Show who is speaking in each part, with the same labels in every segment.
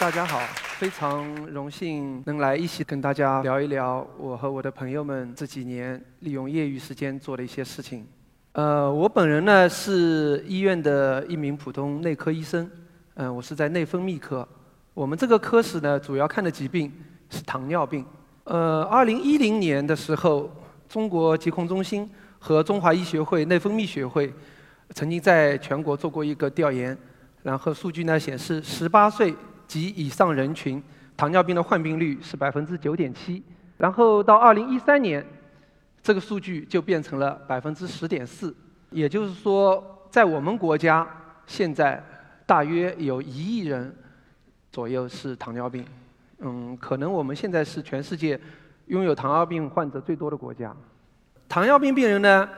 Speaker 1: 大家好，非常荣幸能来一起跟大家聊一聊我和我的朋友们这几年利用业余时间做的一些事情。呃，我本人呢是医院的一名普通内科医生，嗯，我是在内分泌科。我们这个科室呢主要看的疾病是糖尿病。呃，二零一零年的时候，中国疾控中心和中华医学会内分泌学会曾经在全国做过一个调研，然后数据呢显示，十八岁。及以上人群，糖尿病的患病率是百分之九点七，然后到二零一三年，这个数据就变成了百分之十点四，也就是说，在我们国家现在大约有一亿人左右是糖尿病，嗯，可能我们现在是全世界拥有糖尿病患者最多的国家。糖尿病病人呢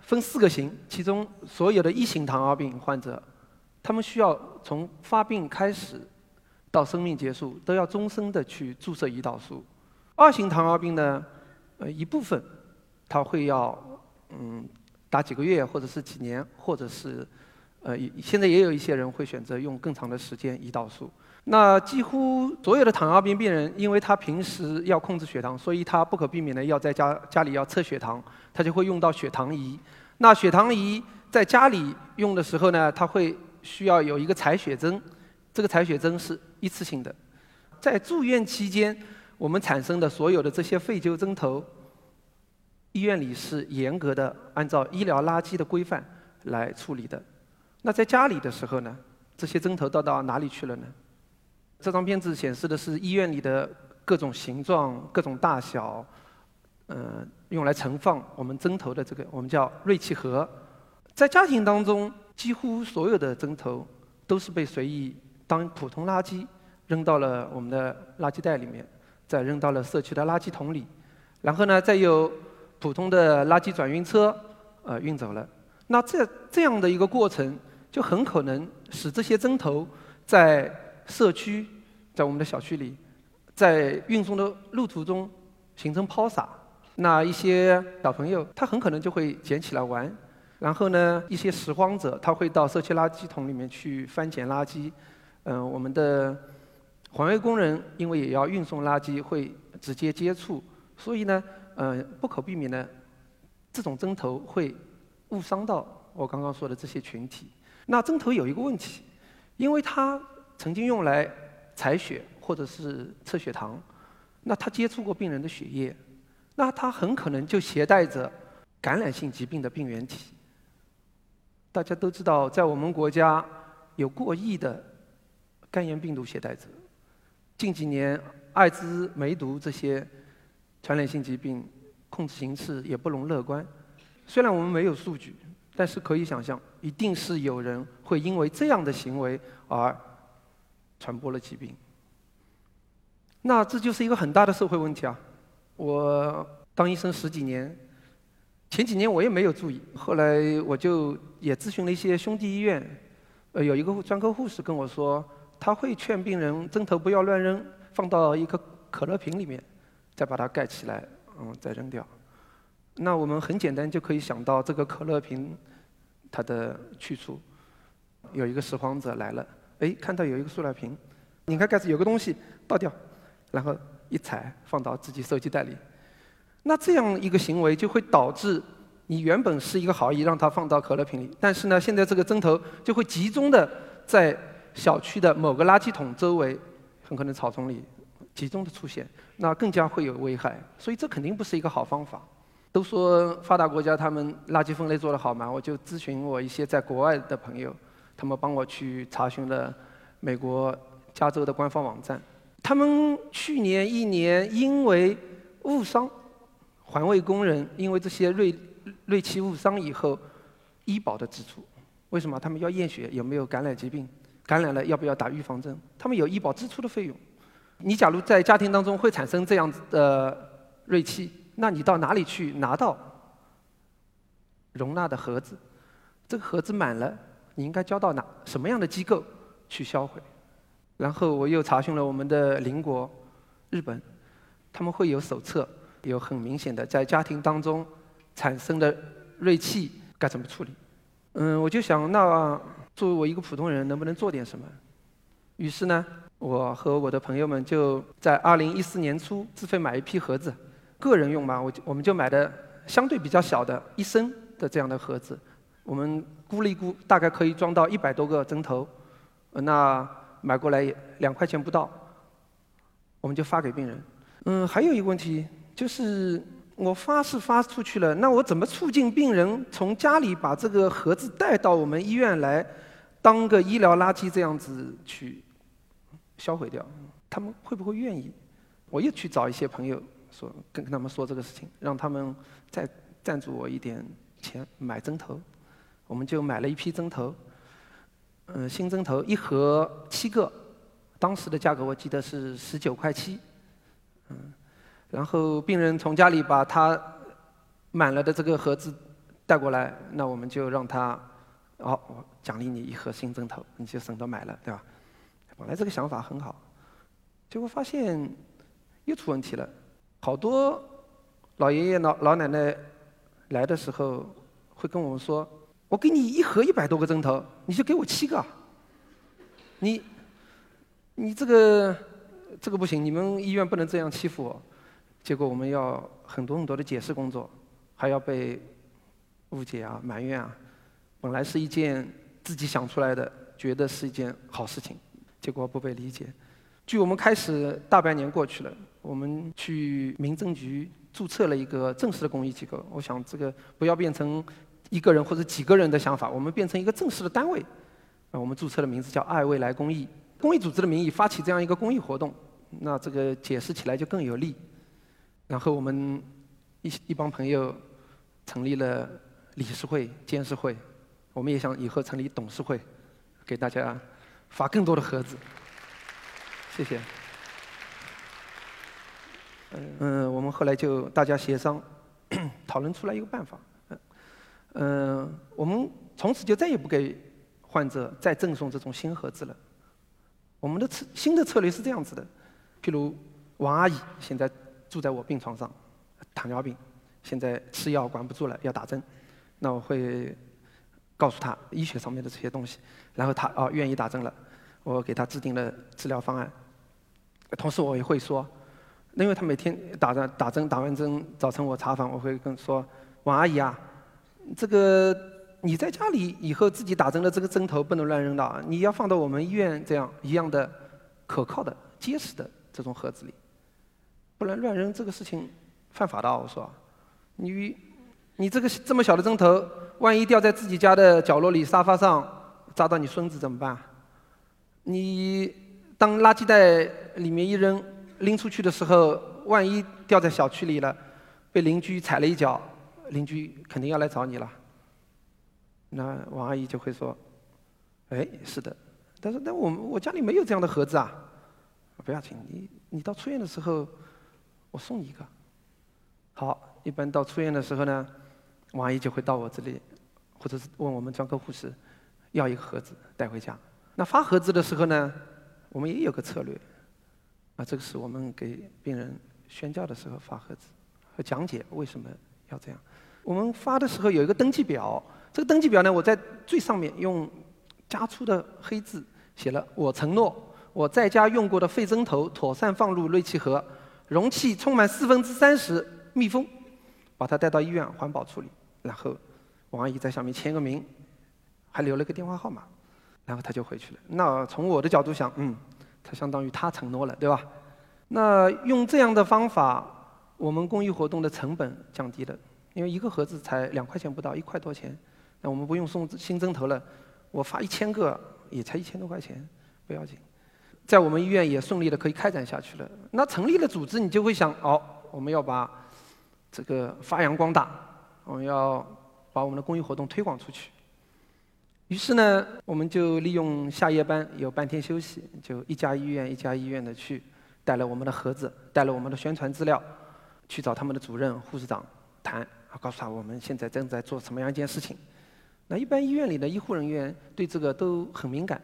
Speaker 1: 分四个型，其中所有的一型糖尿病患者，他们需要从发病开始。到生命结束都要终身的去注射胰岛素。二型糖尿病呢，呃一部分，他会要嗯打几个月或者是几年，或者是呃现在也有一些人会选择用更长的时间胰岛素。那几乎所有的糖尿病病人，因为他平时要控制血糖，所以他不可避免的要在家家里要测血糖，他就会用到血糖仪。那血糖仪在家里用的时候呢，他会需要有一个采血针。这个采血针是一次性的，在住院期间，我们产生的所有的这些废旧针头，医院里是严格的按照医疗垃圾的规范来处理的。那在家里的时候呢，这些针头都到哪里去了呢？这张片子显示的是医院里的各种形状、各种大小，嗯，用来盛放我们针头的这个我们叫锐器盒。在家庭当中，几乎所有的针头都是被随意。当普通垃圾扔到了我们的垃圾袋里面，再扔到了社区的垃圾桶里，然后呢，再由普通的垃圾转运车呃运走了。那这这样的一个过程，就很可能使这些针头在社区、在我们的小区里，在运送的路途中形成抛洒。那一些小朋友他很可能就会捡起来玩，然后呢，一些拾荒者他会到社区垃圾桶里面去翻捡垃圾。嗯，我们的环卫工人因为也要运送垃圾，会直接接触，所以呢，嗯，不可避免的，这种针头会误伤到我刚刚说的这些群体。那针头有一个问题，因为它曾经用来采血或者是测血糖，那它接触过病人的血液，那它很可能就携带着感染性疾病的病原体。大家都知道，在我们国家有过亿的。肝炎病毒携带者，近几年艾滋、梅毒这些传染性疾病控制形势也不容乐观。虽然我们没有数据，但是可以想象，一定是有人会因为这样的行为而传播了疾病。那这就是一个很大的社会问题啊！我当医生十几年，前几年我也没有注意，后来我就也咨询了一些兄弟医院，呃，有一个专科护士跟我说。他会劝病人针头不要乱扔，放到一个可乐瓶里面，再把它盖起来，嗯，再扔掉。那我们很简单就可以想到这个可乐瓶它的去处。有一个拾荒者来了，哎，看到有一个塑料瓶，拧开盖子有个东西倒掉，然后一踩放到自己手机袋里。那这样一个行为就会导致你原本是一个好意让他放到可乐瓶里，但是呢，现在这个针头就会集中的在。小区的某个垃圾桶周围，很可能草丛里集中的出现，那更加会有危害。所以这肯定不是一个好方法。都说发达国家他们垃圾分类做得好嘛，我就咨询我一些在国外的朋友，他们帮我去查询了美国加州的官方网站。他们去年一年因为误伤环卫工人，因为这些锐锐器误伤以后，医保的支出，为什么他们要验血有没有感染疾病？感染了要不要打预防针？他们有医保支出的费用。你假如在家庭当中会产生这样子的锐气，那你到哪里去拿到容纳的盒子？这个盒子满了，你应该交到哪什么样的机构去销毁？然后我又查询了我们的邻国日本，他们会有手册，有很明显的在家庭当中产生的锐气该怎么处理。嗯，我就想那。作为我一个普通人，能不能做点什么？于是呢，我和我的朋友们就在二零一四年初自费买一批盒子，个人用嘛，我就我们就买的相对比较小的一升的这样的盒子，我们估了一估，大概可以装到一百多个针头，那买过来两块钱不到，我们就发给病人。嗯，还有一个问题就是。我发是发出去了，那我怎么促进病人从家里把这个盒子带到我们医院来，当个医疗垃圾这样子去销毁掉？他们会不会愿意？我又去找一些朋友说，跟跟他们说这个事情，让他们再赞助我一点钱买针头。我们就买了一批针头，嗯，新针头一盒七个，当时的价格我记得是十九块七，嗯。然后病人从家里把他满了的这个盒子带过来，那我们就让他，哦，奖励你一盒新针头，你就省得买了，对吧？本来这个想法很好，结果发现又出问题了。好多老爷爷老老奶奶来的时候会跟我们说：“我给你一盒一百多个针头，你就给我七个，你你这个这个不行，你们医院不能这样欺负我。”结果我们要很多很多的解释工作，还要被误解啊、埋怨啊。本来是一件自己想出来的，觉得是一件好事情，结果不被理解。距我们开始大半年过去了，我们去民政局注册了一个正式的公益机构。我想这个不要变成一个人或者几个人的想法，我们变成一个正式的单位。啊，我们注册的名字叫爱未来公益，公益组织的名义发起这样一个公益活动，那这个解释起来就更有力。然后我们一一帮朋友成立了理事会、监事会，我们也想以后成立董事会，给大家发更多的盒子。谢谢。嗯，我们后来就大家协商，讨论出来一个办法。嗯，我们从此就再也不给患者再赠送这种新盒子了。我们的策新的策略是这样子的，譬如王阿姨现在。住在我病床上，糖尿病，现在吃药管不住了，要打针。那我会告诉他医学上面的这些东西，然后他哦愿意打针了，我给他制定了治疗方案。同时我也会说，因为他每天打着打针，打完针早晨我查房，我会跟说王阿姨啊，这个你在家里以后自己打针的这个针头不能乱扔的，你要放到我们医院这样一样的可靠的、结实的这种盒子里。不能乱扔这个事情犯法的，我说，你你这个这么小的针头，万一掉在自己家的角落里沙发上，扎到你孙子怎么办？你当垃圾袋里面一扔，拎出去的时候，万一掉在小区里了，被邻居踩了一脚，邻居肯定要来找你了。那王阿姨就会说，哎，是的，但是但我我家里没有这样的盒子啊，不要紧，你你到出院的时候。我送你一个。好，一般到出院的时候呢，王阿姨就会到我这里，或者是问我们专科护士要一个盒子带回家。那发盒子的时候呢，我们也有个策略。啊，这个是我们给病人宣教的时候发盒子和讲解为什么要这样。我们发的时候有一个登记表，这个登记表呢，我在最上面用加粗的黑字写了：我承诺我在家用过的废针头妥善放入锐气盒。容器充满四分之三十密封，把它带到医院环保处理，然后王阿姨在上面签个名，还留了个电话号码，然后他就回去了。那从我的角度想，嗯，他相当于他承诺了，对吧？那用这样的方法，我们公益活动的成本降低了，因为一个盒子才两块钱不到，一块多钱，那我们不用送新针头了，我发一千个也才一千多块钱，不要紧。在我们医院也顺利的可以开展下去了。那成立了组织，你就会想，哦，我们要把这个发扬光大，我们要把我们的公益活动推广出去。于是呢，我们就利用下夜班有半天休息，就一家医院一家医院的去，带了我们的盒子，带了我们的宣传资料，去找他们的主任、护士长谈，啊告诉他我们现在正在做什么样一件事情。那一般医院里的医护人员对这个都很敏感。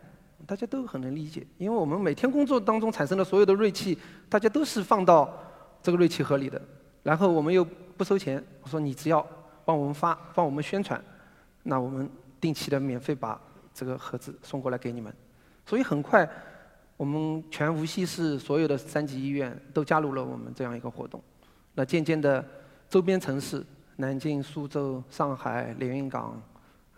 Speaker 1: 大家都很能理解，因为我们每天工作当中产生的所有的锐气，大家都是放到这个锐气盒里的。然后我们又不收钱，我说你只要帮我们发、帮我们宣传，那我们定期的免费把这个盒子送过来给你们。所以很快，我们全无锡市所有的三级医院都加入了我们这样一个活动。那渐渐的，周边城市南京、苏州、上海、连云港，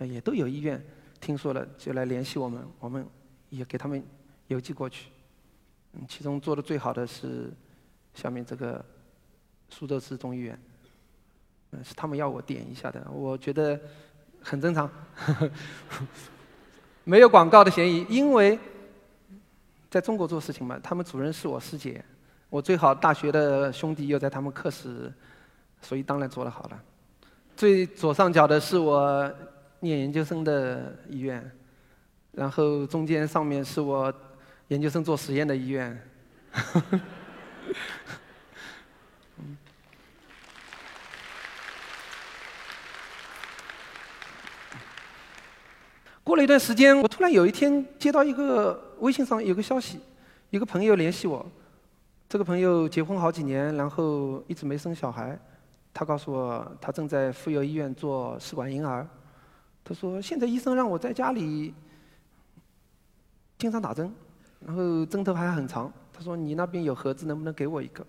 Speaker 1: 也都有医院听说了，就来联系我们，我们也给他们邮寄过去。嗯，其中做的最好的是下面这个苏州市中医院，是他们要我点一下的，我觉得很正常，没有广告的嫌疑，因为在中国做事情嘛，他们主任是我师姐。我最好大学的兄弟又在他们课室，所以当然做得好了。最左上角的是我念研究生的医院，然后中间上面是我研究生做实验的医院。过了一段时间，我突然有一天接到一个微信上有个消息，一个朋友联系我。这个朋友结婚好几年，然后一直没生小孩。他告诉我，他正在妇幼医院做试管婴儿。他说，现在医生让我在家里经常打针，然后针头还很长。他说，你那边有盒子，能不能给我一个？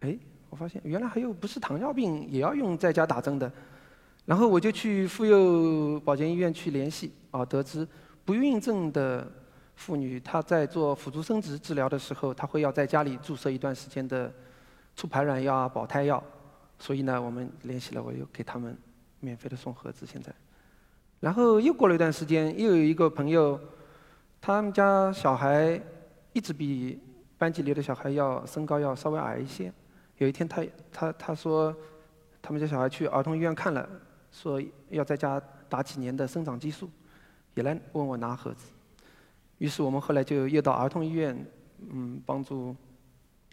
Speaker 1: 哎，我发现原来还有不是糖尿病也要用在家打针的。然后我就去妇幼保健医院去联系，啊，得知不孕症的。妇女她在做辅助生殖治疗的时候，她会要在家里注射一段时间的促排卵药啊、保胎药，所以呢，我们联系了，我又给他们免费的送盒子。现在，然后又过了一段时间，又有一个朋友，他们家小孩一直比班级里的小孩要身高要稍微矮一些。有一天，他他他说，他们家小孩去儿童医院看了，说要在家打几年的生长激素，也来问我拿盒子。于是我们后来就又到儿童医院，嗯，帮助，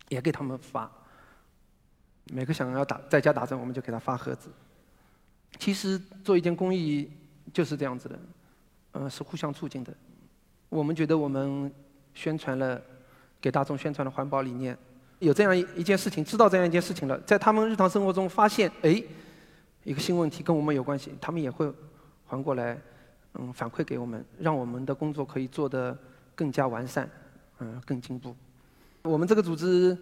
Speaker 1: 也给他们发。每个想要打在家打针，我们就给他发盒子。其实做一件公益就是这样子的，嗯，是互相促进的。我们觉得我们宣传了，给大众宣传了环保理念，有这样一一件事情，知道这样一件事情了，在他们日常生活中发现，哎，一个新问题跟我们有关系，他们也会还过来。嗯，反馈给我们，让我们的工作可以做得更加完善，嗯，更进步。我们这个组织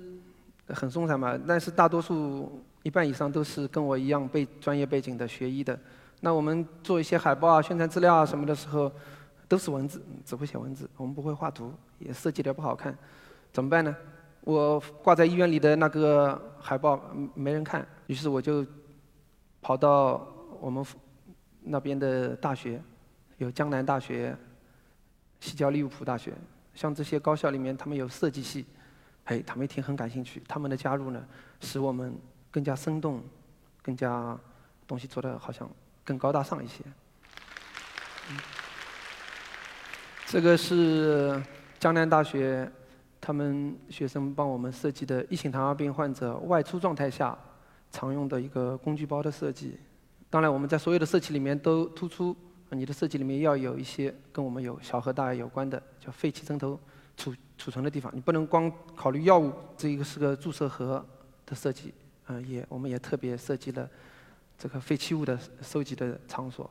Speaker 1: 很松散嘛，但是大多数一半以上都是跟我一样背专业背景的学医的。那我们做一些海报啊、宣传资料啊什么的时候，都是文字，只会写文字，我们不会画图，也设计的不好看，怎么办呢？我挂在医院里的那个海报没人看，于是我就跑到我们那边的大学。有江南大学、西交利物浦大学，像这些高校里面，他们有设计系，哎，他们一听很感兴趣。他们的加入呢，使我们更加生动，更加东西做的好像更高大上一些。这个是江南大学他们学生帮我们设计的一型糖尿病患者外出状态下常用的一个工具包的设计。当然，我们在所有的设计里面都突出。你的设计里面要有一些跟我们有小和大有关的，叫废弃针头储储存的地方。你不能光考虑药物，这一个是个注射盒的设计，嗯，也我们也特别设计了这个废弃物的收集的场所。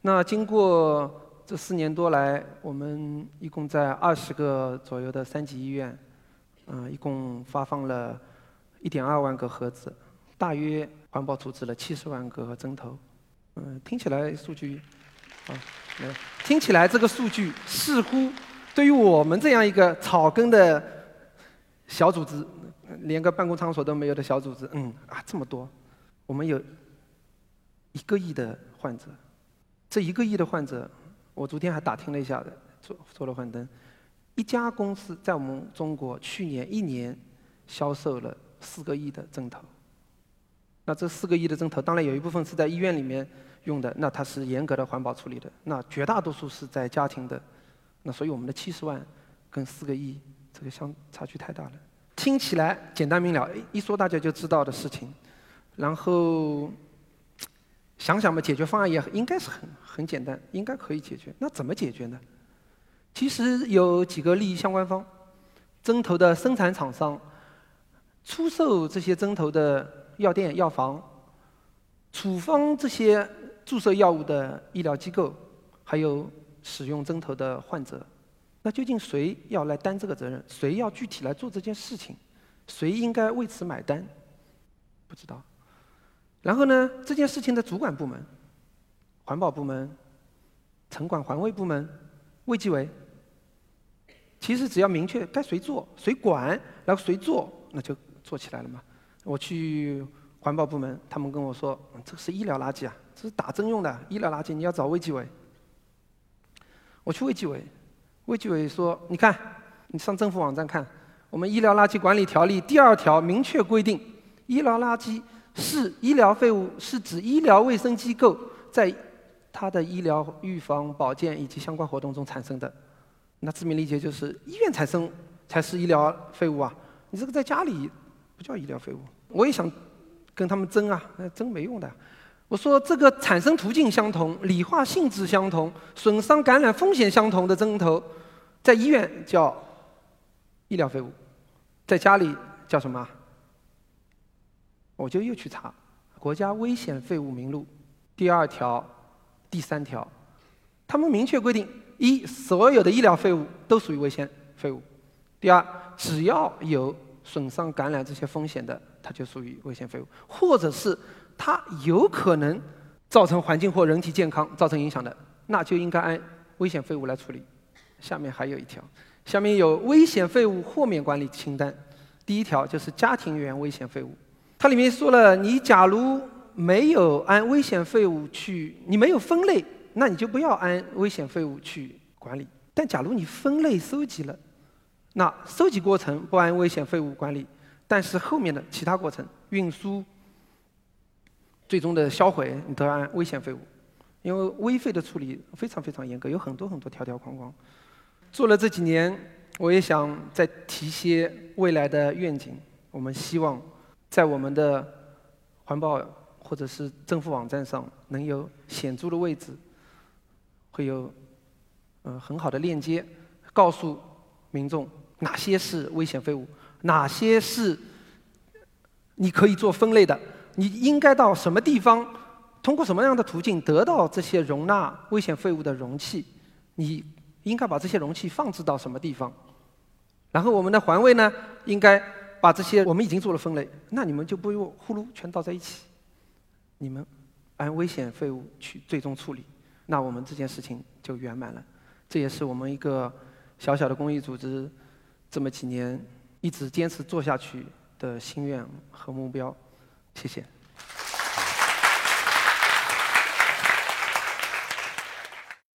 Speaker 1: 那经过这四年多来，我们一共在二十个左右的三级医院，嗯，一共发放了一点二万个盒子，大约环保处置了七十万个针头。嗯，听起来数据。啊，没有。听起来这个数据似乎对于我们这样一个草根的小组织，连个办公场所都没有的小组织，嗯啊，这么多。我们有一个亿的患者，这一个亿的患者，我昨天还打听了一下的，做做了幻灯，一家公司在我们中国去年一年销售了四个亿的针头。那这四个亿的针头，当然有一部分是在医院里面。用的那它是严格的环保处理的，那绝大多数是在家庭的，那所以我们的七十万跟四个亿这个相差距太大了。听起来简单明了，一说大家就知道的事情，然后想想嘛，解决方案也应该是很很简单，应该可以解决。那怎么解决呢？其实有几个利益相关方：针头的生产厂商、出售这些针头的药店、药房、处方这些。注射药物的医疗机构，还有使用针头的患者，那究竟谁要来担这个责任？谁要具体来做这件事情？谁应该为此买单？不知道。然后呢，这件事情的主管部门，环保部门、城管环卫部门、卫计委，其实只要明确该谁做、谁管，然后谁做，那就做起来了嘛。我去环保部门，他们跟我说，这是医疗垃圾啊，这是打针用的医疗垃圾，你要找卫计委。我去卫计委，卫计委说，你看，你上政府网站看。我们医疗垃圾管理条例第二条明确规定，医疗垃圾是医疗废物，是指医疗卫生机构在它的医疗、预防、保健以及相关活动中产生的。那字面理解就是医院产生才是医疗废物啊！你这个在家里不叫医疗废物。我也想跟他们争啊，那争没用的。我说这个产生途径相同、理化性质相同、损伤感染风险相同的针头，在医院叫医疗废物。在家里叫什么？我就又去查《国家危险废物名录》第二条、第三条，他们明确规定：一，所有的医疗废物都属于危险废物；第二，只要有损伤、感染这些风险的，它就属于危险废物，或者是它有可能造成环境或人体健康造成影响的，那就应该按危险废物来处理。下面还有一条。下面有危险废物豁免管理清单，第一条就是家庭源危险废物。它里面说了，你假如没有按危险废物去，你没有分类，那你就不要按危险废物去管理。但假如你分类收集了，那收集过程不按危险废物管理，但是后面的其他过程，运输、最终的销毁，你都按危险废物。因为危废的处理非常非常严格，有很多很多条条框框。做了这几年，我也想再提些未来的愿景。我们希望在我们的环保或者是政府网站上能有显著的位置，会有呃很好的链接，告诉民众哪些是危险废物，哪些是你可以做分类的，你应该到什么地方，通过什么样的途径得到这些容纳危险废物的容器，你。应该把这些容器放置到什么地方？然后我们的环卫呢，应该把这些我们已经做了分类，那你们就不用呼噜全倒在一起，你们按危险废物去最终处理，那我们这件事情就圆满了。这也是我们一个小小的公益组织这么几年一直坚持做下去的心愿和目标。谢谢。